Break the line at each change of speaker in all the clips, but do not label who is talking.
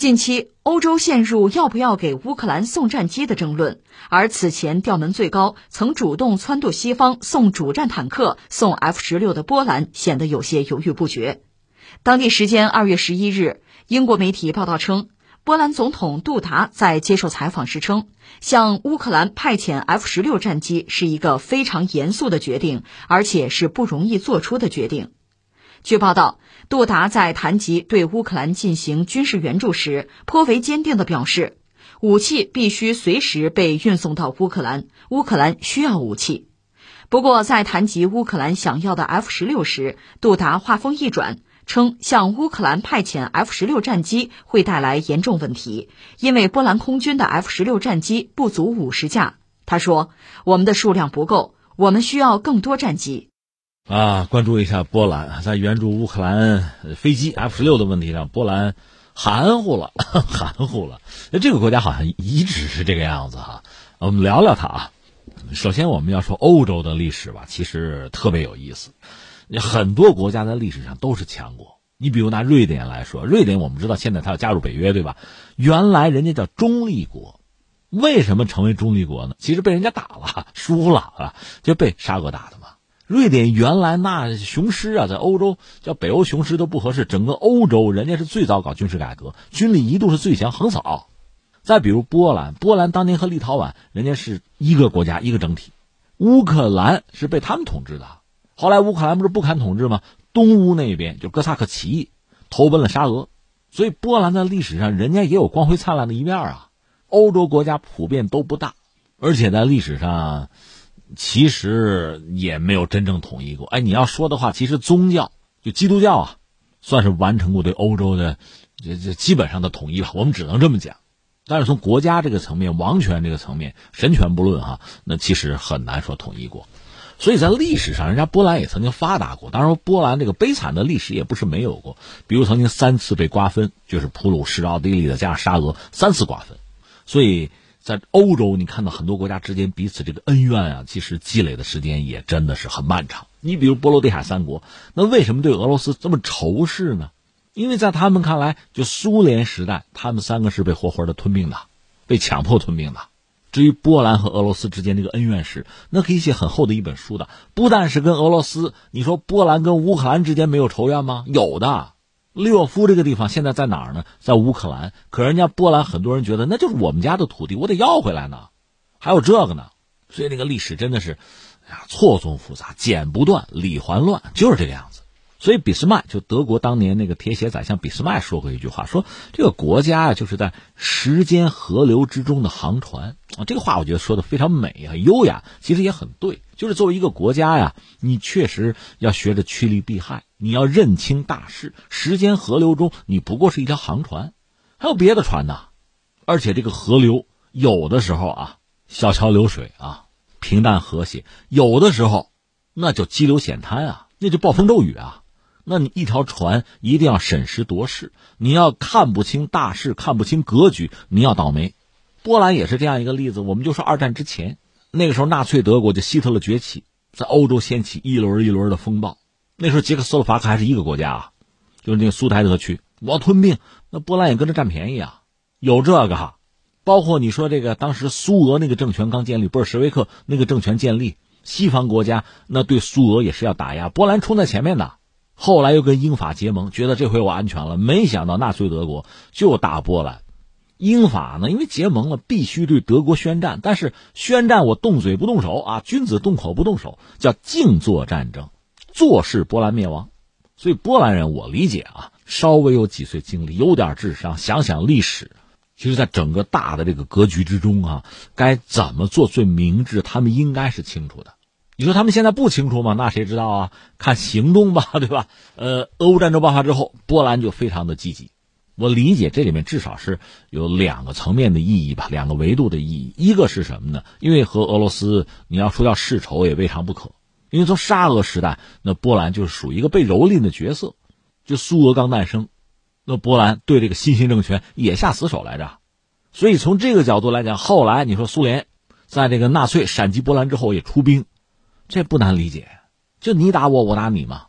近期，欧洲陷入要不要给乌克兰送战机的争论，而此前调门最高、曾主动撺掇西方送主战坦克、送 F 十六的波兰显得有些犹豫不决。当地时间二月十一日，英国媒体报道称，波兰总统杜达在接受采访时称，向乌克兰派遣 F 十六战机是一个非常严肃的决定，而且是不容易做出的决定。据报道，杜达在谈及对乌克兰进行军事援助时，颇为坚定地表示，武器必须随时被运送到乌克兰，乌克兰需要武器。不过，在谈及乌克兰想要的 F 十六时，杜达话锋一转，称向乌克兰派遣 F 十六战机会带来严重问题，因为波兰空军的 F 十六战机不足五十架。他说：“我们的数量不够，我们需要更多战机。”
啊，关注一下波兰在援助乌克兰飞机 F 十六的问题上，波兰含糊了，含糊了。那这个国家好像一直是这个样子哈。我们聊聊它啊。首先，我们要说欧洲的历史吧，其实特别有意思。很多国家在历史上都是强国。你比如拿瑞典来说，瑞典我们知道现在它要加入北约，对吧？原来人家叫中立国，为什么成为中立国呢？其实被人家打了，输了啊，就被沙俄打的嘛。瑞典原来那雄狮啊，在欧洲叫北欧雄狮都不合适。整个欧洲，人家是最早搞军事改革，军力一度是最强，横扫。再比如波兰，波兰当年和立陶宛，人家是一个国家一个整体。乌克兰是被他们统治的，后来乌克兰不是不堪统治吗？东乌那边就哥萨克起义，投奔了沙俄。所以波兰在历史上，人家也有光辉灿烂的一面啊。欧洲国家普遍都不大，而且在历史上。其实也没有真正统一过。哎，你要说的话，其实宗教就基督教啊，算是完成过对欧洲的这这基本上的统一吧。我们只能这么讲。但是从国家这个层面、王权这个层面、神权不论哈，那其实很难说统一过。所以在历史上，人家波兰也曾经发达过。当然，波兰这个悲惨的历史也不是没有过。比如曾经三次被瓜分，就是普鲁士、奥地利的加上沙俄三次瓜分，所以。在欧洲，你看到很多国家之间彼此这个恩怨啊，其实积累的时间也真的是很漫长。你比如波罗的海三国，那为什么对俄罗斯这么仇视呢？因为在他们看来，就苏联时代，他们三个是被活活的吞并的，被强迫吞并的。至于波兰和俄罗斯之间这个恩怨史，那可以写很厚的一本书的。不但是跟俄罗斯，你说波兰跟乌克兰之间没有仇怨吗？有的。利沃夫这个地方现在在哪儿呢？在乌克兰。可人家波兰很多人觉得那就是我们家的土地，我得要回来呢。还有这个呢，所以那个历史真的是，哎呀，错综复杂，剪不断，理还乱，就是这个样子。所以俾斯麦就德国当年那个铁血宰相俾斯麦说过一句话，说这个国家啊就是在时间河流之中的航船啊。这个话我觉得说的非常美啊，优雅，其实也很对。就是作为一个国家呀，你确实要学着趋利避害，你要认清大势。时间河流中，你不过是一条航船，还有别的船呢。而且这个河流有的时候啊，小桥流水啊，平淡和谐；有的时候，那就激流险滩啊，那就暴风骤雨啊。那你一条船一定要审时度势，你要看不清大势，看不清格局，你要倒霉。波兰也是这样一个例子。我们就说二战之前。那个时候，纳粹德国就希特勒崛起，在欧洲掀起一轮一轮的风暴。那时候，捷克斯洛伐克还是一个国家啊，就是那个苏台德区，我要吞并，那波兰也跟着占便宜啊，有这个哈。包括你说这个，当时苏俄那个政权刚建立，布尔什维克那个政权建立，西方国家那对苏俄也是要打压，波兰冲在前面的，后来又跟英法结盟，觉得这回我安全了，没想到纳粹德国就打波兰。英法呢，因为结盟了，必须对德国宣战。但是宣战我动嘴不动手啊，君子动口不动手，叫静坐战争，坐视波兰灭亡。所以波兰人，我理解啊，稍微有几岁经历，有点智商，想想历史，其实在整个大的这个格局之中啊，该怎么做最明智，他们应该是清楚的。你说他们现在不清楚吗？那谁知道啊？看行动吧，对吧？呃，俄乌战争爆发之后，波兰就非常的积极。我理解这里面至少是有两个层面的意义吧，两个维度的意义。一个是什么呢？因为和俄罗斯你要说要世仇也未尝不可。因为从沙俄时代，那波兰就是属于一个被蹂躏的角色。就苏俄刚诞生，那波兰对这个新兴政权也下死手来着。所以从这个角度来讲，后来你说苏联在这个纳粹闪击波兰之后也出兵，这不难理解。就你打我，我打你嘛。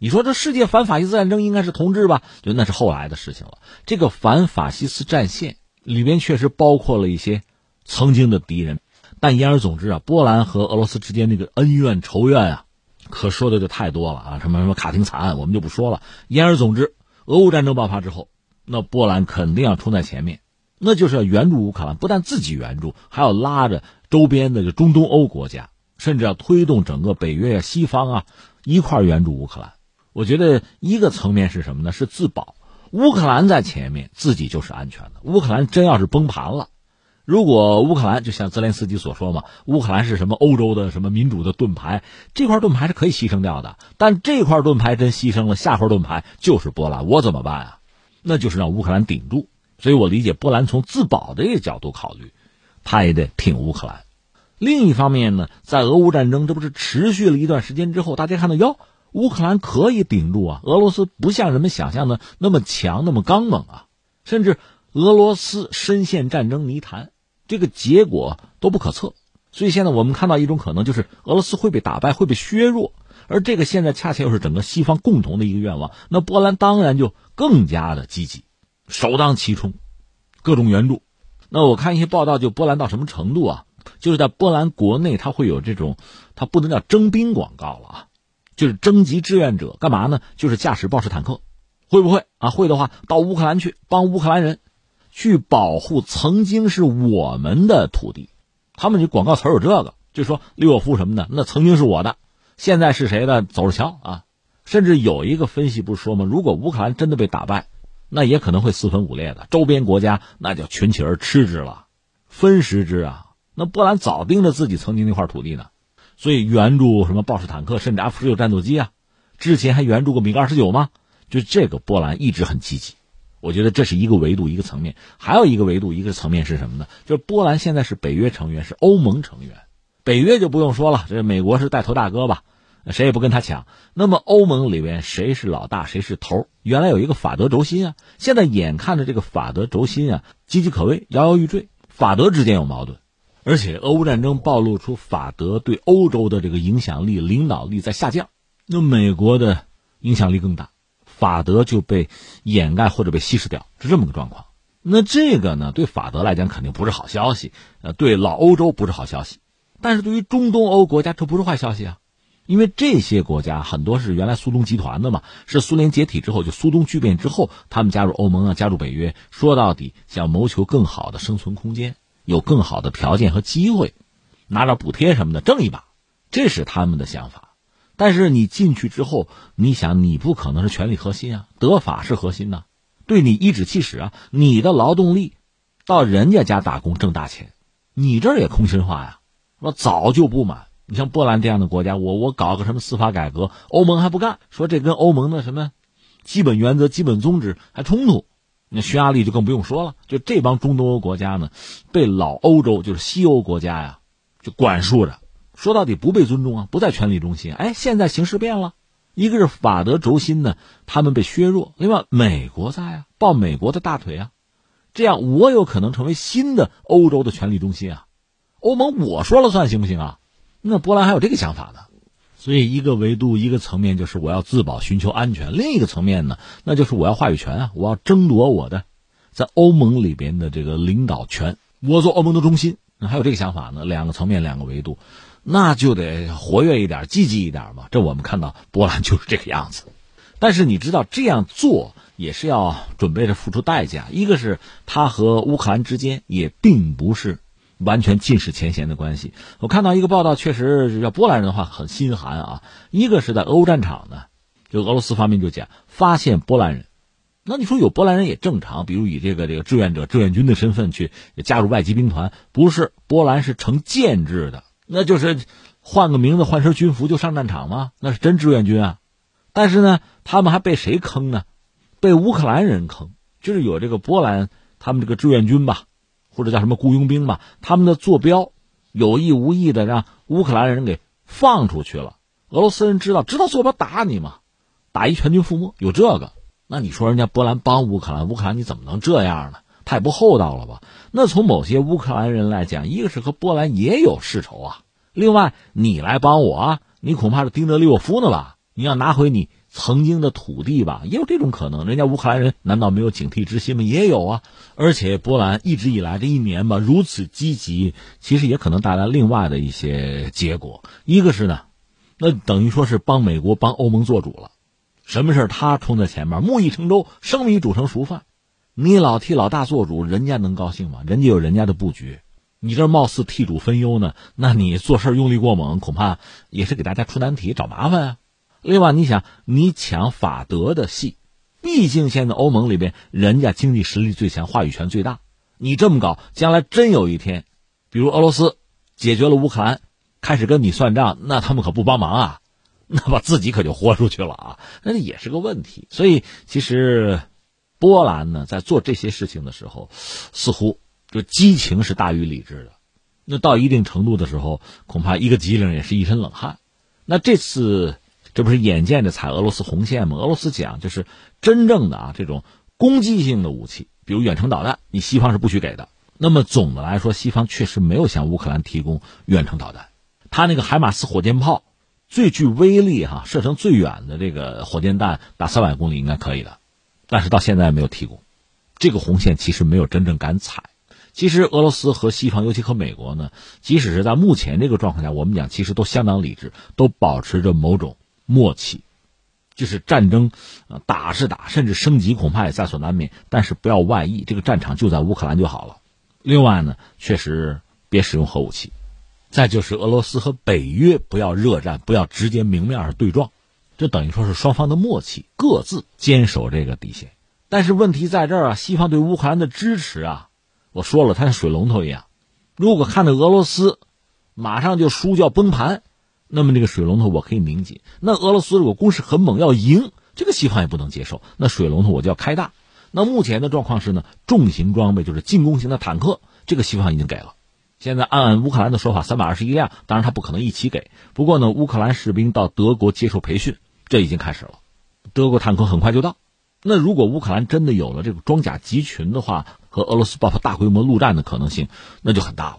你说这世界反法西斯战争应该是同志吧？就那是后来的事情了。这个反法西斯战线里面确实包括了一些曾经的敌人，但言而总之啊，波兰和俄罗斯之间那个恩怨仇怨啊，可说的就太多了啊！什么什么卡廷惨案，我们就不说了。言而总之，俄乌战争爆发之后，那波兰肯定要冲在前面，那就是要援助乌克兰，不但自己援助，还要拉着周边的就中东欧国家，甚至要推动整个北约啊、西方啊一块援助乌克兰。我觉得一个层面是什么呢？是自保。乌克兰在前面，自己就是安全的。乌克兰真要是崩盘了，如果乌克兰就像泽连斯基所说嘛，乌克兰是什么欧洲的什么民主的盾牌，这块盾牌是可以牺牲掉的。但这块盾牌真牺牲了，下块盾牌就是波兰，我怎么办啊？那就是让乌克兰顶住。所以我理解波兰从自保的一个角度考虑，他也得挺乌克兰。另一方面呢，在俄乌战争这不是持续了一段时间之后，大家看到哟。乌克兰可以顶住啊！俄罗斯不像人们想象的那么强、那么刚猛啊，甚至俄罗斯深陷战争泥潭，这个结果都不可测。所以现在我们看到一种可能，就是俄罗斯会被打败、会被削弱，而这个现在恰恰又是整个西方共同的一个愿望。那波兰当然就更加的积极，首当其冲，各种援助。那我看一些报道，就波兰到什么程度啊？就是在波兰国内，它会有这种，它不能叫征兵广告了啊。就是征集志愿者干嘛呢？就是驾驶豹式坦克，会不会啊？会的话，到乌克兰去帮乌克兰人，去保护曾经是我们的土地。他们这广告词有这个，就说利沃夫什么的，那曾经是我的，现在是谁的？走着瞧啊！甚至有一个分析不是说吗？如果乌克兰真的被打败，那也可能会四分五裂的，周边国家那就群起而吃之了，分食之啊！那波兰早盯着自己曾经那块土地呢。所以援助什么豹式坦克，甚至 F 十六战斗机啊，之前还援助过米格二十九吗？就这个波兰一直很积极，我觉得这是一个维度一个层面，还有一个维度一个层面是什么呢？就是波兰现在是北约成员，是欧盟成员，北约就不用说了，这美国是带头大哥吧，谁也不跟他抢。那么欧盟里边谁是老大，谁是头？原来有一个法德轴心啊，现在眼看着这个法德轴心啊岌岌可危，摇摇欲坠，法德之间有矛盾。而且，俄乌战争暴露出法德对欧洲的这个影响力、领导力在下降，那美国的影响力更大，法德就被掩盖或者被稀释掉，是这么个状况。那这个呢，对法德来讲肯定不是好消息，呃，对老欧洲不是好消息，但是对于中东欧国家，这不是坏消息啊，因为这些国家很多是原来苏东集团的嘛，是苏联解体之后，就苏东剧变之后，他们加入欧盟啊，加入北约，说到底想谋求更好的生存空间。有更好的条件和机会，拿点补贴什么的挣一把，这是他们的想法。但是你进去之后，你想你不可能是权力核心啊，德法是核心呐，对你颐指气使啊，你的劳动力到人家家打工挣大钱，你这儿也空心化呀，我早就不满。你像波兰这样的国家，我我搞个什么司法改革，欧盟还不干，说这跟欧盟的什么基本原则、基本宗旨还冲突。那匈牙利就更不用说了，就这帮中东欧国家呢，被老欧洲就是西欧国家呀，就管束着。说到底不被尊重啊，不在权力中心。哎，现在形势变了，一个是法德轴心呢，他们被削弱；另外，美国在啊，抱美国的大腿啊，这样我有可能成为新的欧洲的权力中心啊。欧盟我说了算行不行啊？那波兰还有这个想法呢。所以，一个维度、一个层面就是我要自保、寻求安全；另一个层面呢，那就是我要话语权啊，我要争夺我的在欧盟里边的这个领导权，我做欧盟的中心。还有这个想法呢，两个层面、两个维度，那就得活跃一点、积极一点嘛。这我们看到波兰就是这个样子。但是你知道，这样做也是要准备着付出代价。一个是他和乌克兰之间也并不是。完全尽释前嫌的关系。我看到一个报道，确实要波兰人的话很心寒啊。一个是在俄乌战场呢，就俄罗斯方面就讲发现波兰人，那你说有波兰人也正常，比如以这个这个志愿者、志愿军的身份去加入外籍兵团，不是波兰是成建制的，那就是换个名字、换身军服就上战场吗？那是真志愿军啊。但是呢，他们还被谁坑呢？被乌克兰人坑，就是有这个波兰他们这个志愿军吧。或者叫什么雇佣兵吧，他们的坐标有意无意的让乌克兰人给放出去了。俄罗斯人知道，知道坐标打你吗？打一全军覆没，有这个。那你说人家波兰帮乌克兰，乌克兰你怎么能这样呢？太不厚道了吧？那从某些乌克兰人来讲，一个是和波兰也有世仇啊。另外，你来帮我，你恐怕是丁德利沃夫呢吧？你要拿回你曾经的土地吧，也有这种可能。人家乌克兰人难道没有警惕之心吗？也有啊。而且波兰一直以来这一年吧如此积极，其实也可能带来另外的一些结果。一个是呢，那等于说是帮美国帮欧盟做主了，什么事他冲在前面，木已成舟，生米煮成熟饭。你老替老大做主，人家能高兴吗？人家有人家的布局，你这貌似替主分忧呢，那你做事用力过猛，恐怕也是给大家出难题、找麻烦啊。另外，你想，你抢法德的戏，毕竟现在欧盟里边人家经济实力最强，话语权最大。你这么搞，将来真有一天，比如俄罗斯解决了乌克兰，开始跟你算账，那他们可不帮忙啊，那把自己可就豁出去了啊，那也是个问题。所以，其实波兰呢，在做这些事情的时候，似乎就激情是大于理智的。那到一定程度的时候，恐怕一个机灵也是一身冷汗。那这次。这不是眼见着踩俄罗斯红线吗？俄罗斯讲就是真正的啊，这种攻击性的武器，比如远程导弹，你西方是不许给的。那么总的来说，西方确实没有向乌克兰提供远程导弹。他那个海马斯火箭炮最具威力哈，射程最远的这个火箭弹打三百公里应该可以的，但是到现在没有提供。这个红线其实没有真正敢踩。其实俄罗斯和西方，尤其和美国呢，即使是在目前这个状况下，我们讲其实都相当理智，都保持着某种。默契，就是战争，呃，打是打，甚至升级恐怕也在所难免。但是不要外溢，这个战场就在乌克兰就好了。另外呢，确实别使用核武器。再就是俄罗斯和北约不要热战，不要直接明面上对撞，这等于说是双方的默契，各自坚守这个底线。但是问题在这儿啊，西方对乌克兰的支持啊，我说了，它像水龙头一样，如果看到俄罗斯马上就输就要崩盘。那么这个水龙头我可以拧紧，那俄罗斯如果攻势很猛要赢，这个西方也不能接受，那水龙头我就要开大。那目前的状况是呢，重型装备就是进攻型的坦克，这个西方已经给了。现在按乌克兰的说法，三百二十一辆，当然他不可能一起给。不过呢，乌克兰士兵到德国接受培训，这已经开始了。德国坦克很快就到。那如果乌克兰真的有了这个装甲集群的话，和俄罗斯爆发大规模陆战的可能性，那就很大了。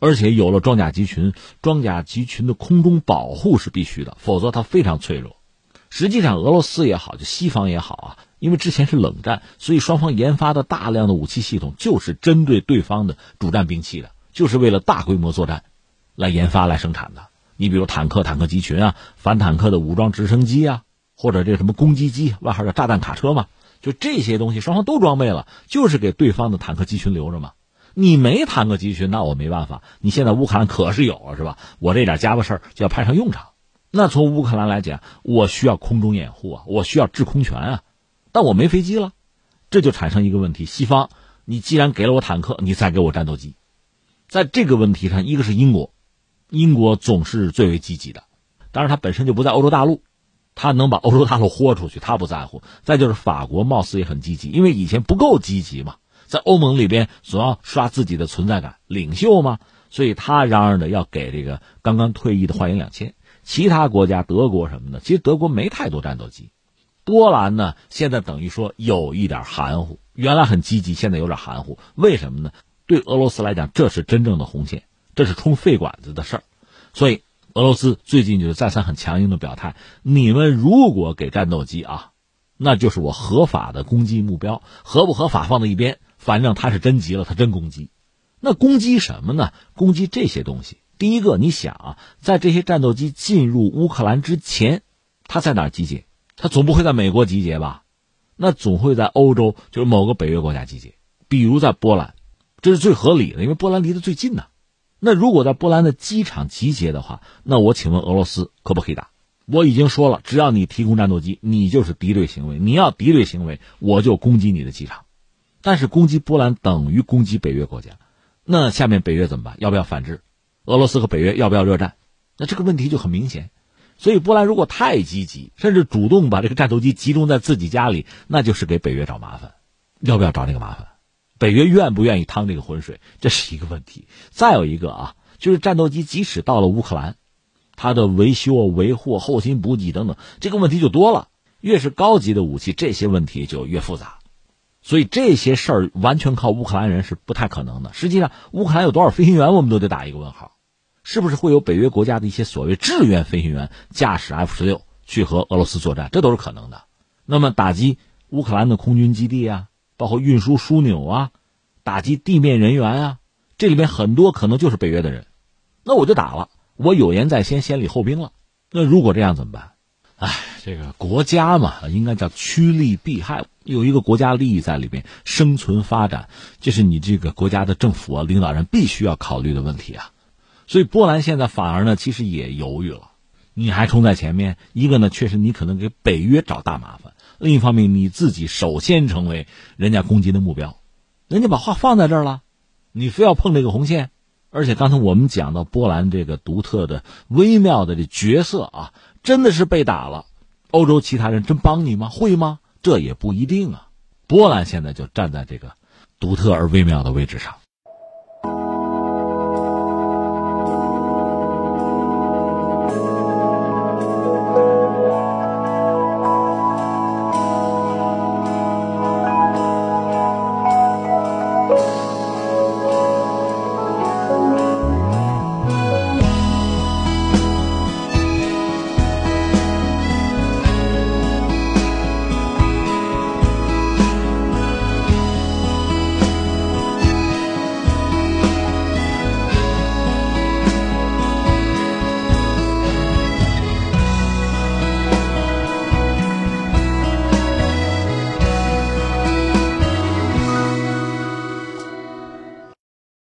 而且有了装甲集群，装甲集群的空中保护是必须的，否则它非常脆弱。实际上，俄罗斯也好，就西方也好啊，因为之前是冷战，所以双方研发的大量的武器系统就是针对对方的主战兵器的，就是为了大规模作战来研发来生产的。你比如坦克、坦克集群啊，反坦克的武装直升机啊，或者这什么攻击机，外号叫炸弹卡车嘛，就这些东西，双方都装备了，就是给对方的坦克集群留着嘛。你没坦克集群，那我没办法。你现在乌克兰可是有啊，是吧？我这点家伙事儿就要派上用场。那从乌克兰来讲，我需要空中掩护啊，我需要制空权啊，但我没飞机了，这就产生一个问题：西方，你既然给了我坦克，你再给我战斗机。在这个问题上，一个是英国，英国总是最为积极的，当然它本身就不在欧洲大陆，它能把欧洲大陆豁出去，它不在乎。再就是法国，貌似也很积极，因为以前不够积极嘛。在欧盟里边，总要刷自己的存在感，领袖嘛，所以他嚷嚷着要给这个刚刚退役的幻影两千。其他国家，德国什么的，其实德国没太多战斗机。波兰呢，现在等于说有一点含糊，原来很积极，现在有点含糊。为什么呢？对俄罗斯来讲，这是真正的红线，这是冲肺管子的事儿。所以俄罗斯最近就是再三很强硬的表态：你们如果给战斗机啊，那就是我合法的攻击目标，合不合法放在一边。反正他是真急了，他真攻击。那攻击什么呢？攻击这些东西。第一个，你想啊，在这些战斗机进入乌克兰之前，他在哪集结？他总不会在美国集结吧？那总会在欧洲，就是某个北约国家集结，比如在波兰，这是最合理的，因为波兰离得最近呢。那如果在波兰的机场集结的话，那我请问俄罗斯可不可以打？我已经说了，只要你提供战斗机，你就是敌对行为。你要敌对行为，我就攻击你的机场。但是攻击波兰等于攻击北约国家，那下面北约怎么办？要不要反制？俄罗斯和北约要不要热战？那这个问题就很明显。所以波兰如果太积极，甚至主动把这个战斗机集中在自己家里，那就是给北约找麻烦。要不要找这个麻烦？北约愿不愿意趟这个浑水？这是一个问题。再有一个啊，就是战斗机即使到了乌克兰，它的维修、维护、后勤补给等等，这个问题就多了。越是高级的武器，这些问题就越复杂。所以这些事儿完全靠乌克兰人是不太可能的。实际上，乌克兰有多少飞行员，我们都得打一个问号。是不是会有北约国家的一些所谓志愿飞行员驾驶 F 十六去和俄罗斯作战，这都是可能的。那么打击乌克兰的空军基地啊，包括运输枢纽啊，打击地面人员啊，这里面很多可能就是北约的人，那我就打了，我有言在先，先礼后兵了。那如果这样怎么办？哎，这个国家嘛，应该叫趋利避害，有一个国家利益在里边，生存发展，这是你这个国家的政府啊、领导人必须要考虑的问题啊。所以波兰现在反而呢，其实也犹豫了。你还冲在前面，一个呢，确实你可能给北约找大麻烦；另一方面，你自己首先成为人家攻击的目标。人家把话放在这儿了，你非要碰这个红线。而且刚才我们讲到波兰这个独特的、微妙的这角色啊。真的是被打了，欧洲其他人真帮你吗？会吗？这也不一定啊。波兰现在就站在这个独特而微妙的位置上。